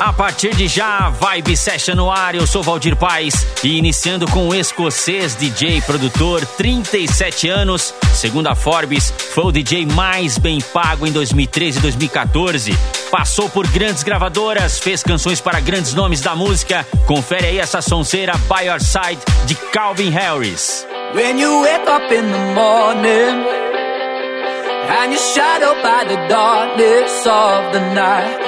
A partir de já, Vibe Session no ar, eu sou Valdir Paz e iniciando com o escocês DJ produtor, 37 anos, segundo a Forbes, foi o DJ mais bem pago em 2013 e 2014. Passou por grandes gravadoras, fez canções para grandes nomes da música. Confere aí essa sonzeira By Your Side de Calvin Harris. When you wake up in the morning and you're shadowed by the darkness of the night.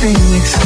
Phoenix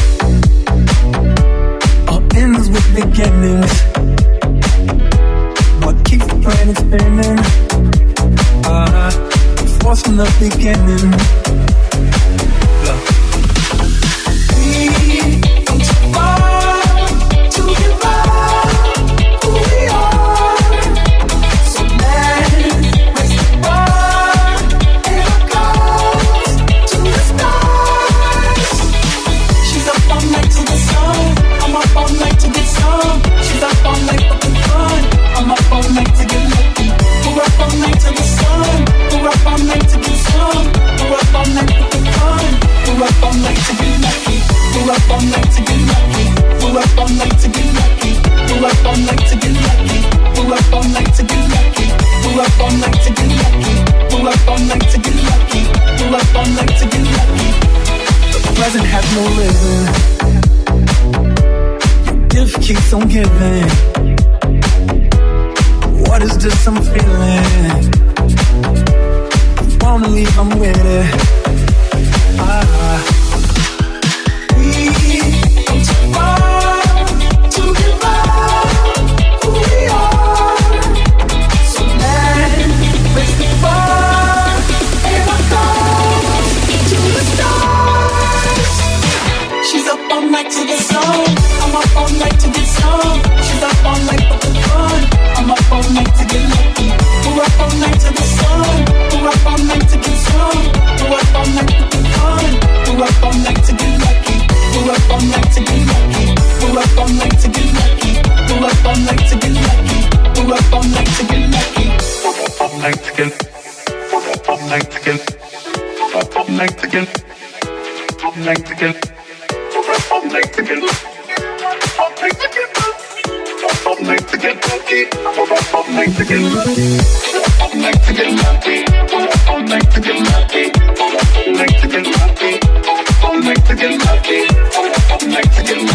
get lucky. All night to get lucky. All night to get lucky. All night to get lucky. All night to get to get lucky.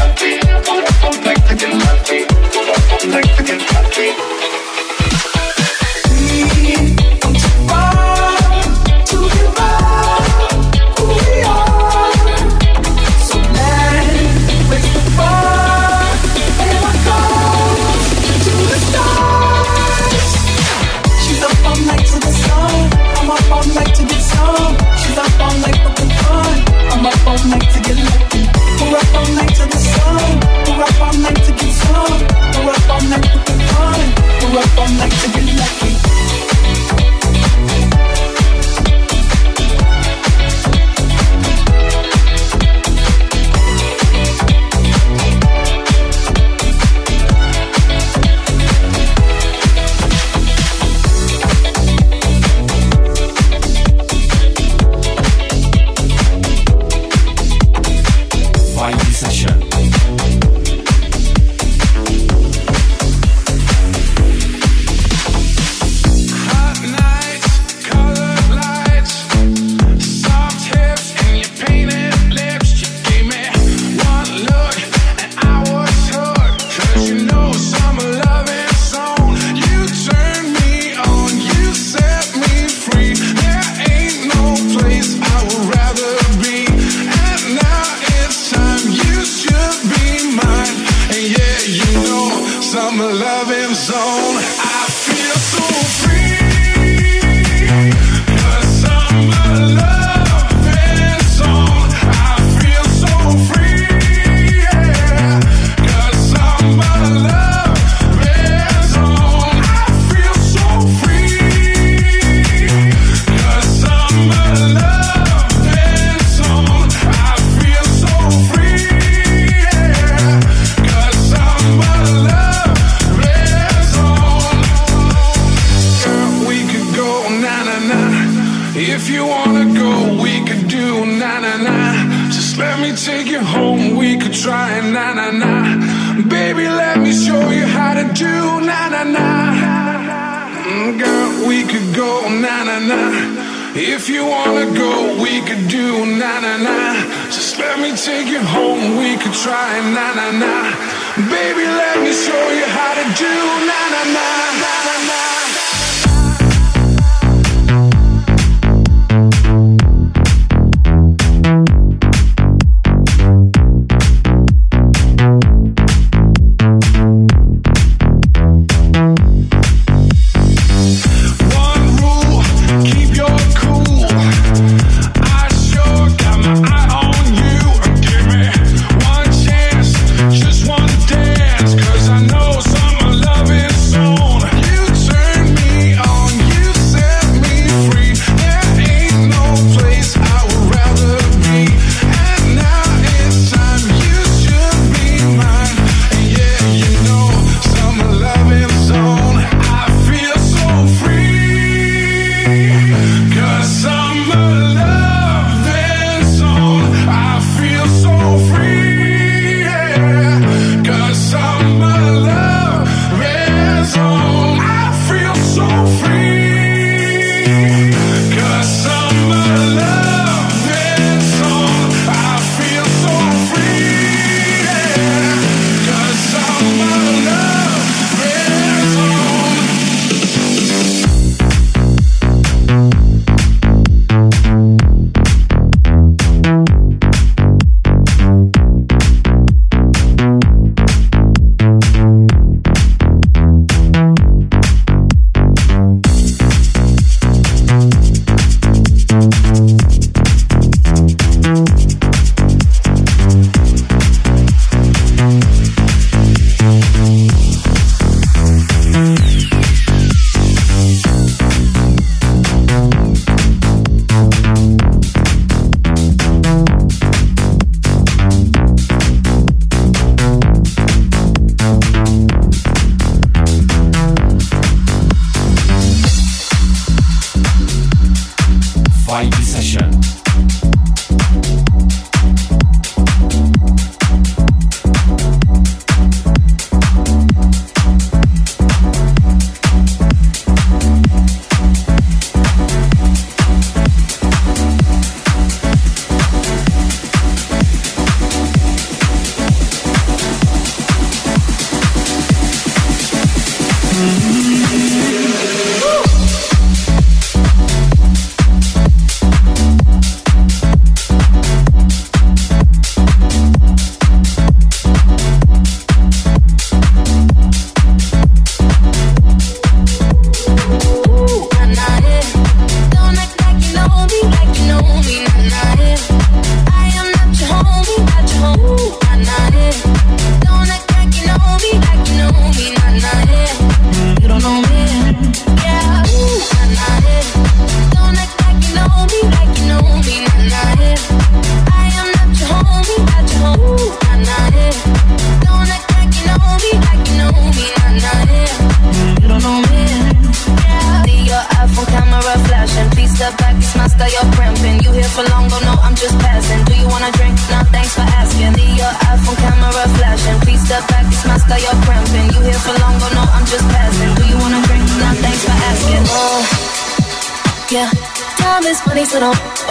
home. I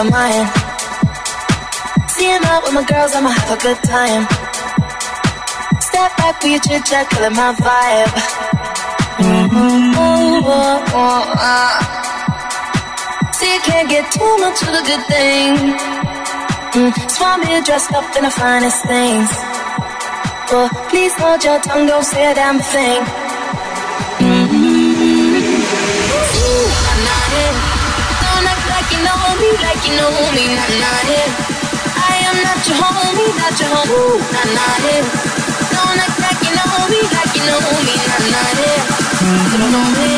my hand. Seeing out with my girls, I'ma have a good time. Step back with your chit chat, killing my vibe. Mm-hmm. Oh, oh, oh, ah. See, you can't get too much of the good thing. Mm, I'm here dressed up in the finest things. But please hold your tongue, don't say a damn thing. Ooh, nah, nah, yeah. Don't act like you know me, like you know me, nah, nah, yeah. I am not your homie, not your homie, Ooh, nah, nah. Don't act like you know me, like you know me, nah, yeah. You don't know me,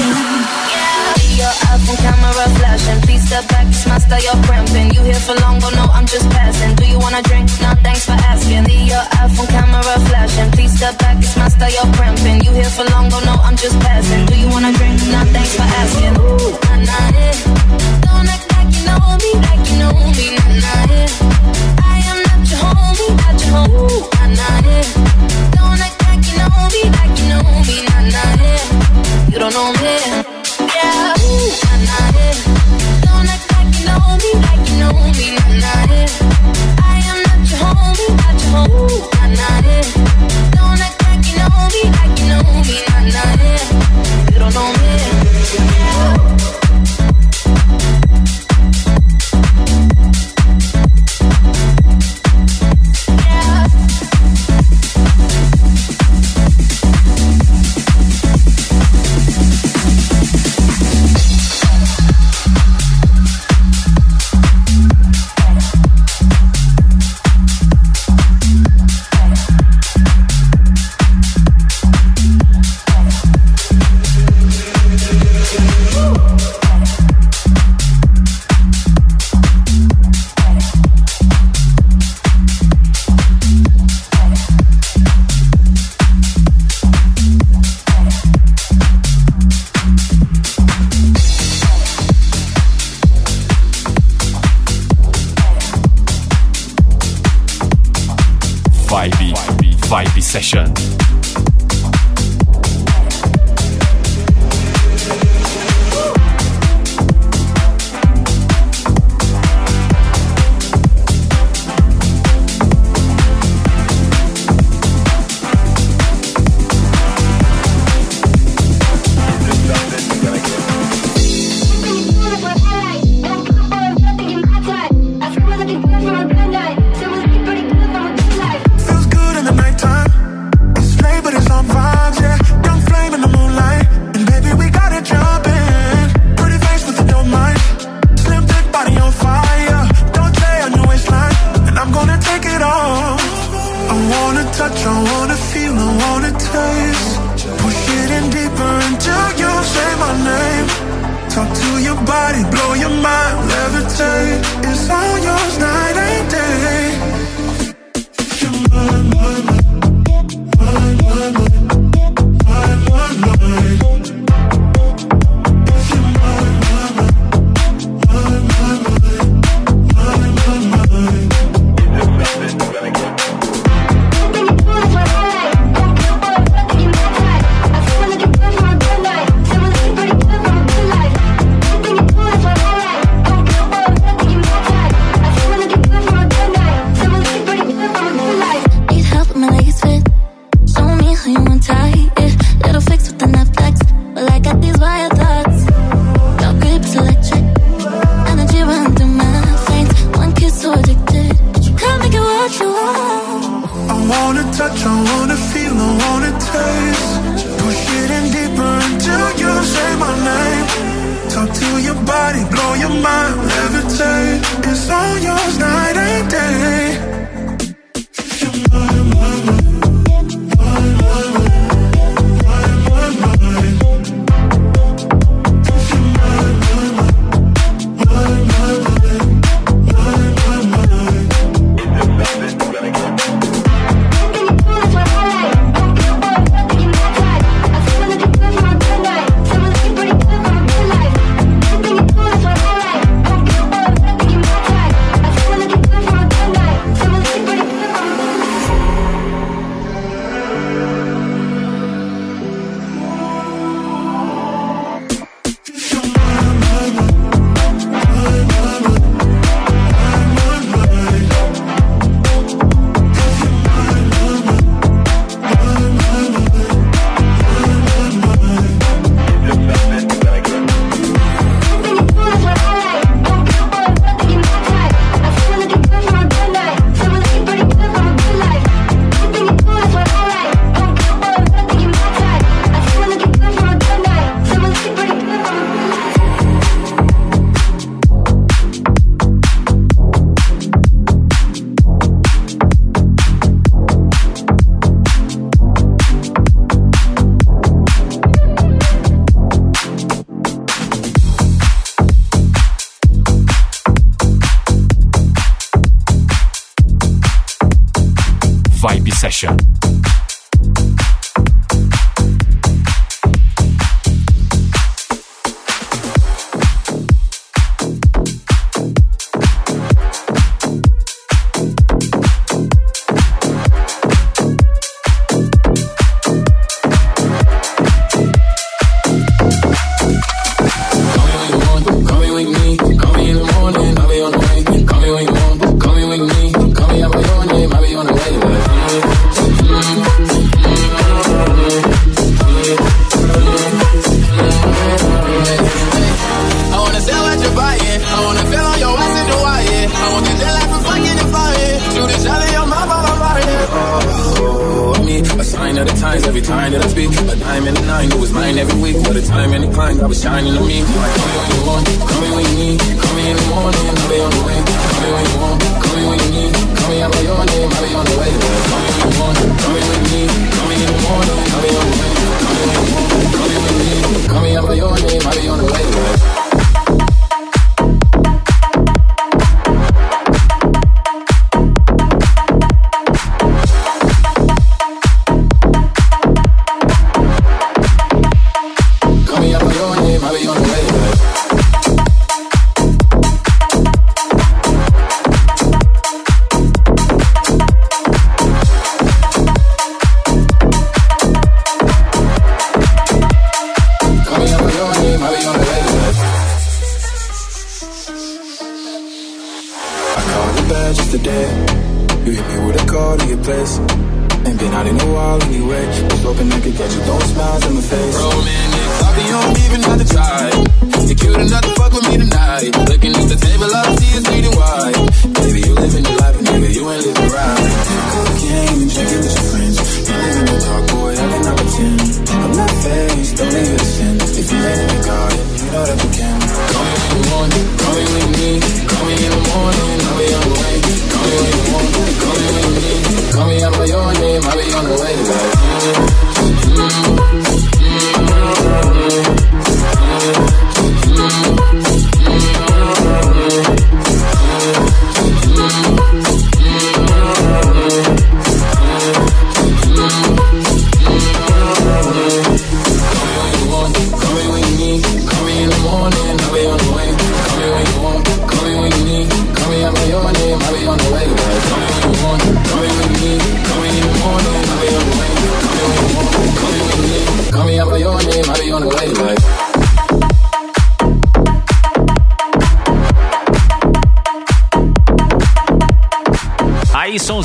your iPhone camera flashing, please step back, it's my style, you're cramping. You here for long, oh no, I'm just passing. Do you wanna drink? Nah, thanks for asking. See your iPhone camera flashing, please step back, it's my style, you're cramping. You here for long, oh no, I'm just passing. Do you wanna drink? Nah, thanks for asking. Ooh, nah, nah, yeah. Yeah. I am not your homie, not your homie.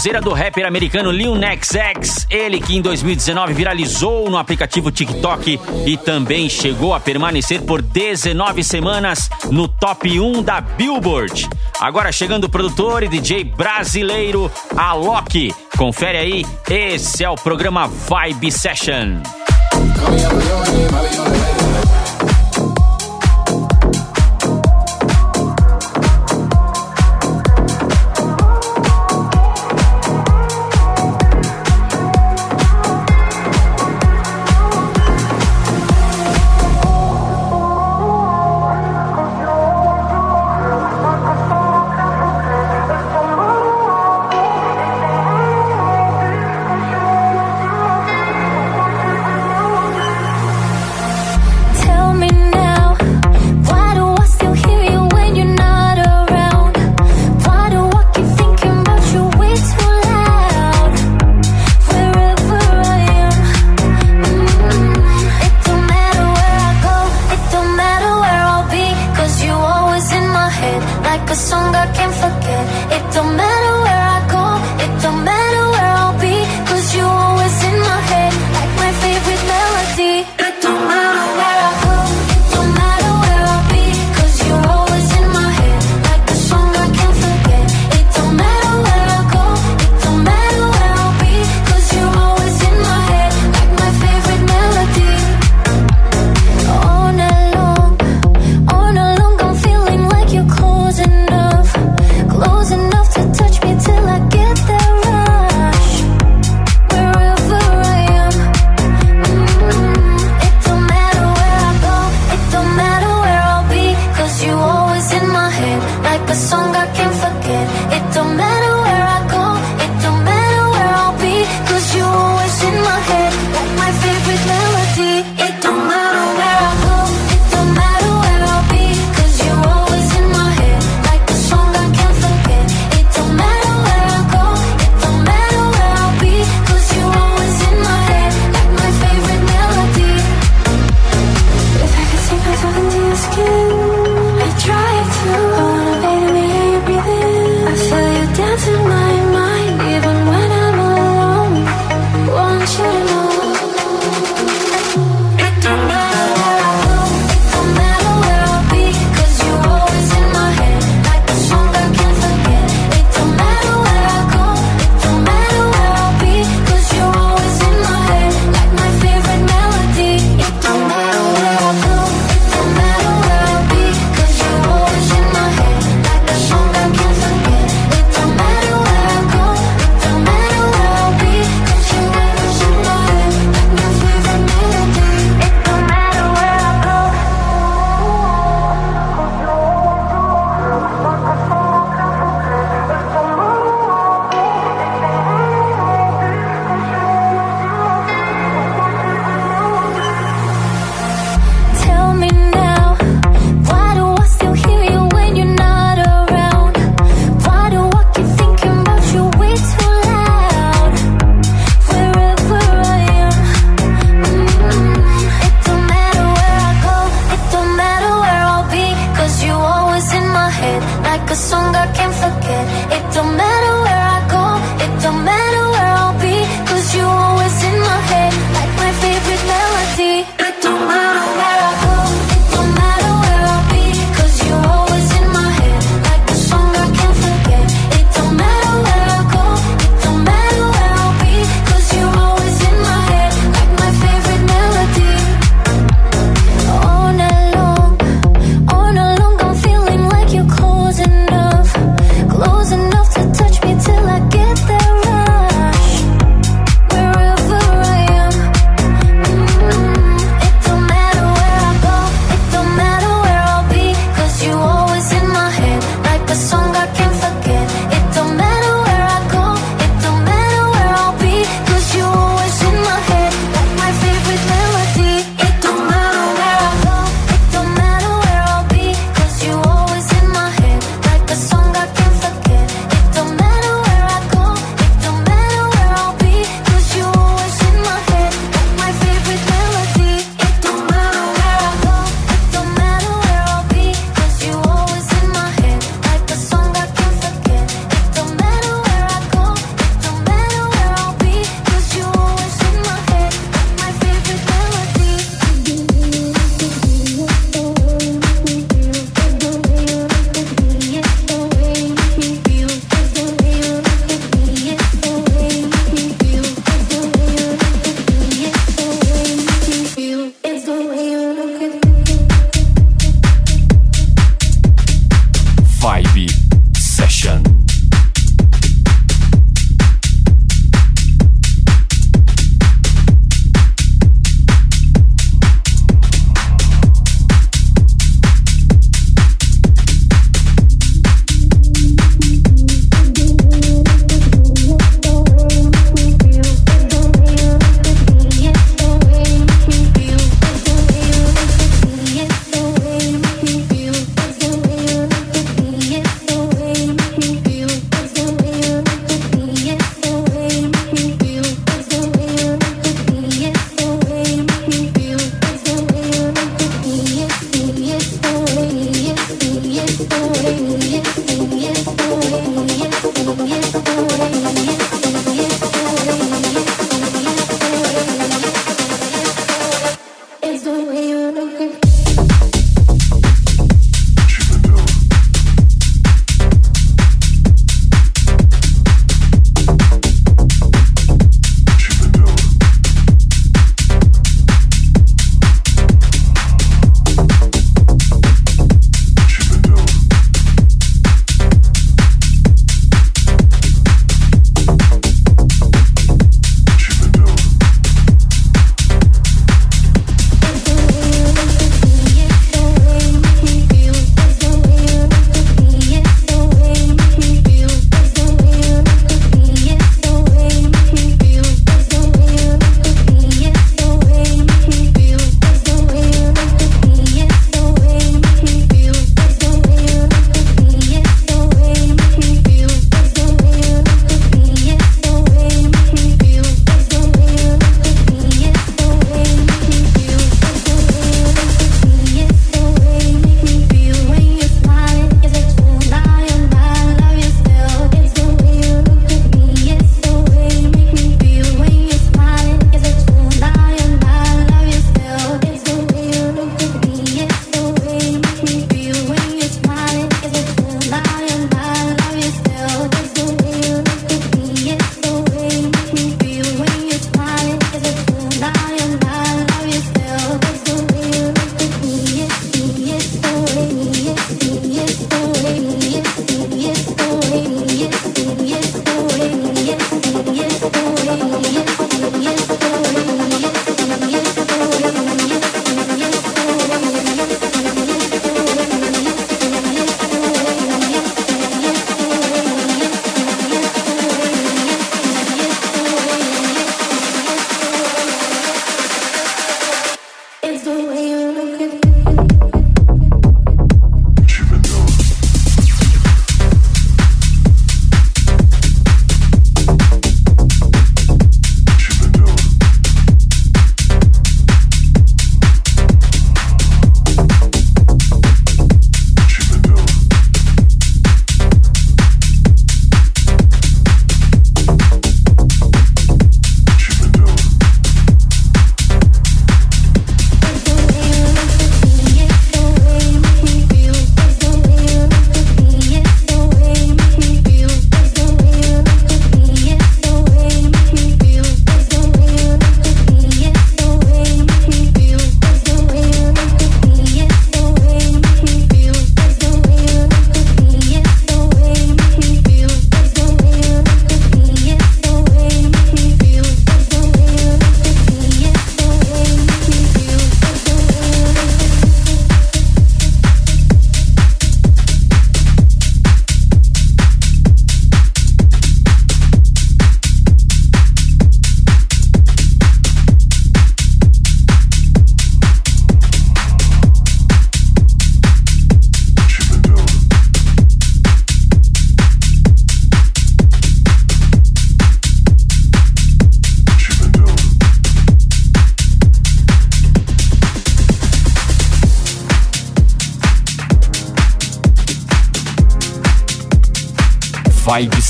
sonzeira do rapper americano Lil Nas X, ele que em 2019 viralizou no aplicativo TikTok e também chegou a permanecer por 19 semanas no top 1 da Billboard. Agora chegando o produtor e DJ brasileiro Alok. Confere aí, esse é o programa Vibe Session.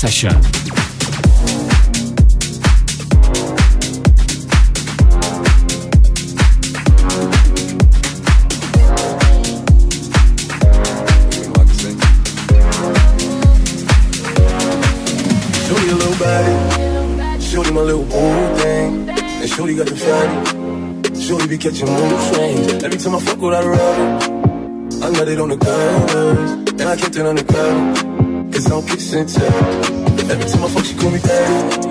Session. Shorty my little boo thing, and shorty got the fatty. Shorty be catching mood swings. Every time I fuck with her rubber, I nut it on the covers, and I kept it on the cover. It's on kiss and. Every time I fuck, she call me daddy.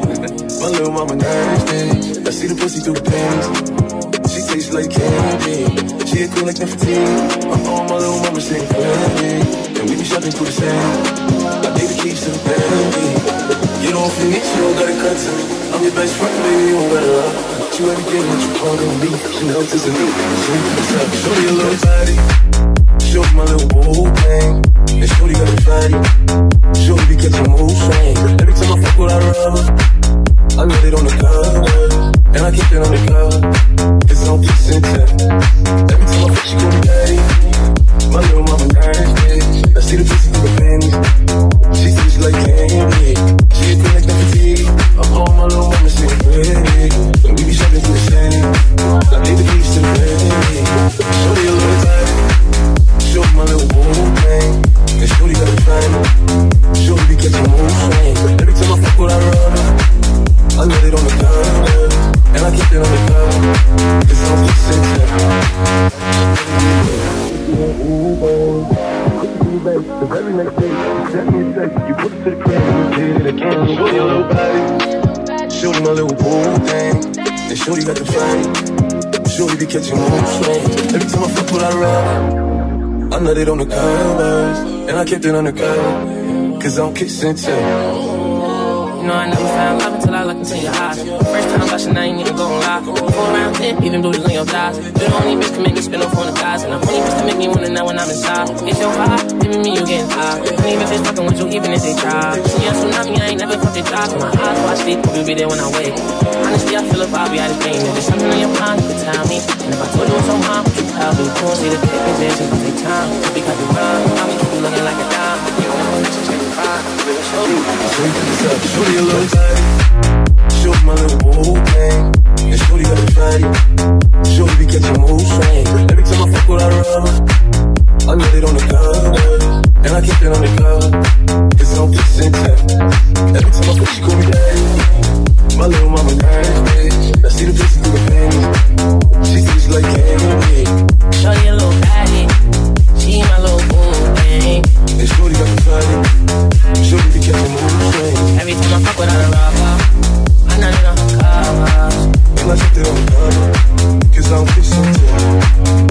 My little mama nasty. I see the pussy through the panties. She tastes like candy. She a cool like Nefertiti. My own, my little mama sing candy. And we be shopping through the sand. I gave the keys to the Bentley. You don't feel me, you don't gotta cut to me. I'm your best friend, baby, you don't lie. Got you everything that you want on me. Chanel to the new. Shorty a little body. Shorty my little boo thing. And shorty got a body. Shorty be catching mood swings. Every time I fuck with her rubber, I get it on the cover. And I keep it on the cover. It's no peace and. Every time I fuck, she call me daddy. My little mama nasty. I see the pussy through the panties. She says like candy. She a like the. I call my little mama, she pretty. And we be shopping through the city. I take the keys to the city. Shorty a little. Show my little boo thing. And shorty got a shine. Shorty be catching moves, swings. Every time I fuck with I run, I let it on the counter. And I keep it on the counter. Cause I'm just sitting. The very next day, you put it to the crib did it again. Shorty little body, shorty my little boo. And shorty got the flame, shorty be catching moon. Every time I fuck with I run covers. And I kept it undercover. Cause I'm kissing too. You know I never found love until I looked into your eyes. First time blushing, I ain't even gon' lie. Four round ten, even blues on your thighs. You're the only bitch can make me spin off on the thighs. And I'm only bitch to make me wanna know when I'm inside. It's your vibe, giving me you getting high. Honey bitches fucking with you even if they try. See, I'm tsunami, I ain't never fucked a job. My eyes watch sleep, you'll be there when I wake. Honestly, I feel a vibe, out of pain. If there's something on your mind, you can tell me. And if I told you it's on mine, would you call me to take position, but take time. Because you run, I'ma keep you looking like a dime. Shorty a little tight. Shorty my little boo thing. And Shorty got the fatty. Shorty be catching mood swings. Every time I fuck with her rubber, I nut it on the cover. And I keep it on the cover. Cause I'm kissing tech. Every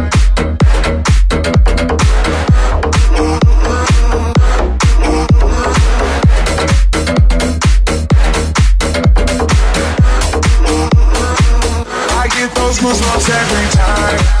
I get every goosebumps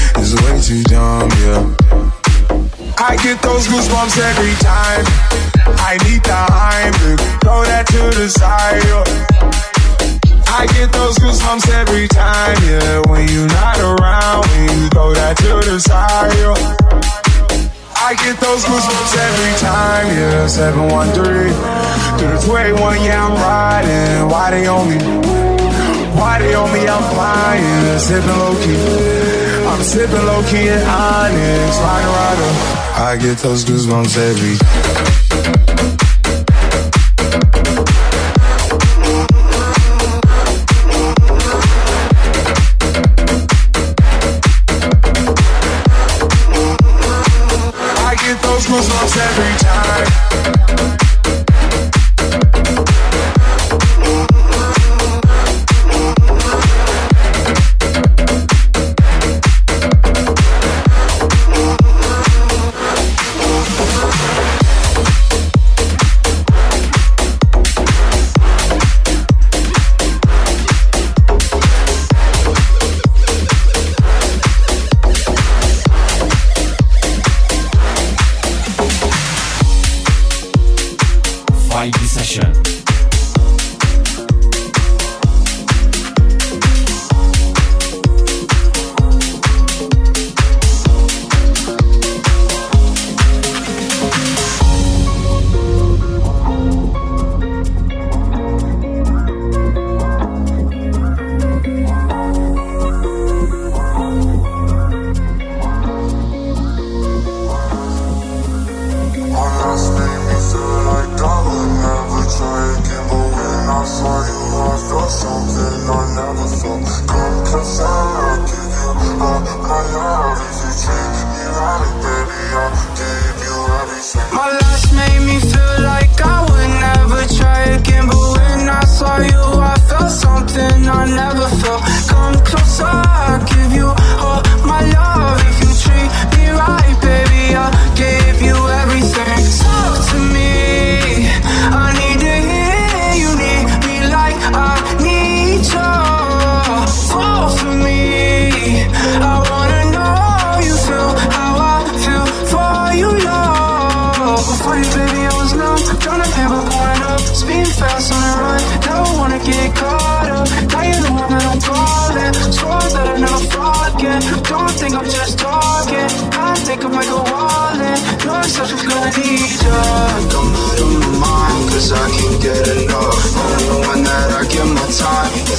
It's way too dumb, yeah. I get those goosebumps every time. I need the Heimlich, throw that to the side. I get those goosebumps every time, yeah. When you're not around, when you throw that to the side. I get those goosebumps every time, yeah. 713 through the 281, yeah, I'm riding. Why they on me? Why they on me? I'm flying, sipping low key. I'm sipping low key and honest, rider, rider. I get those goosebumps every I get those goosebumps every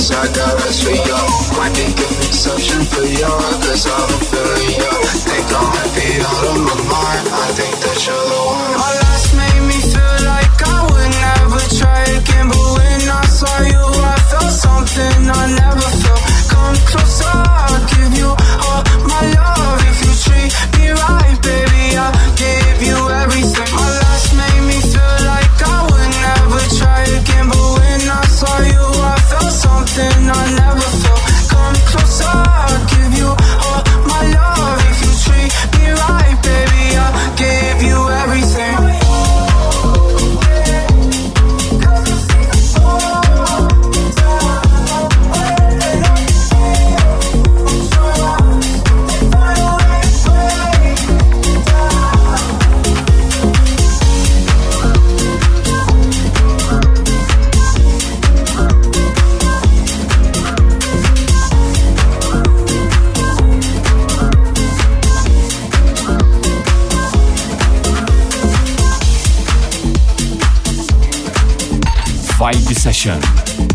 yes, I got eyes for you. Might be exception for you, cause been feeling you. Think I might be out of my mind, I think that you're the one. My last made me feel like I would never try again. But when I saw you, I felt something I never felt. Come closer, Session.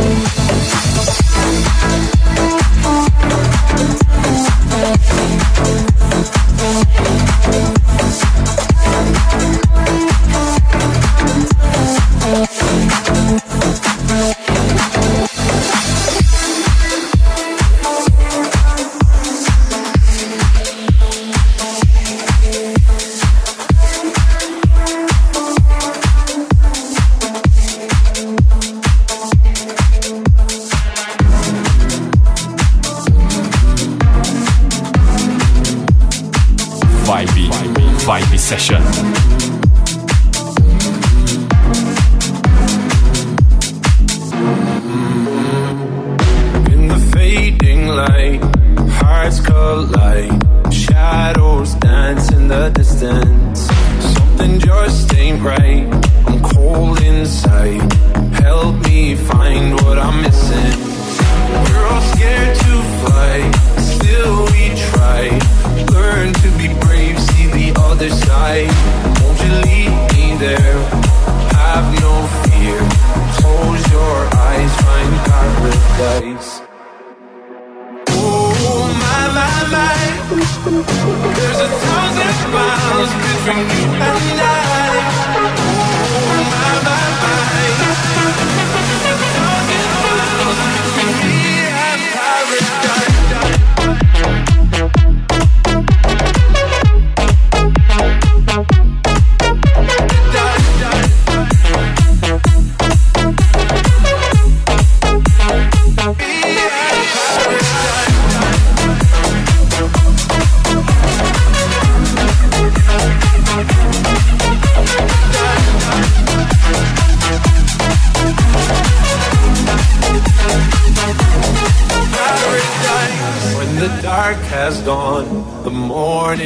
Vibe,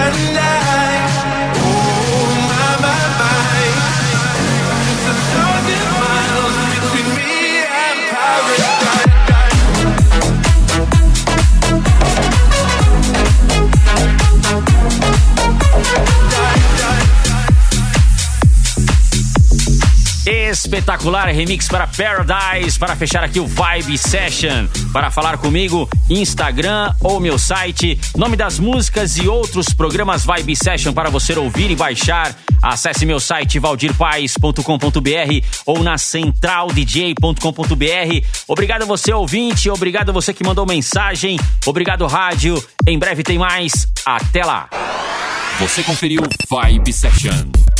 And I. Espetacular remix para Paradise para fechar aqui o Vibe Session. Para falar comigo, Instagram ou meu site, nome das músicas e outros programas Vibe Session para você ouvir e baixar. Acesse meu site valdirpaes.com.br ou na centraldj.com.br. Obrigado você ouvinte, obrigado você que mandou mensagem, obrigado rádio. Em breve tem mais. Até lá. Você conferiu Vibe Session.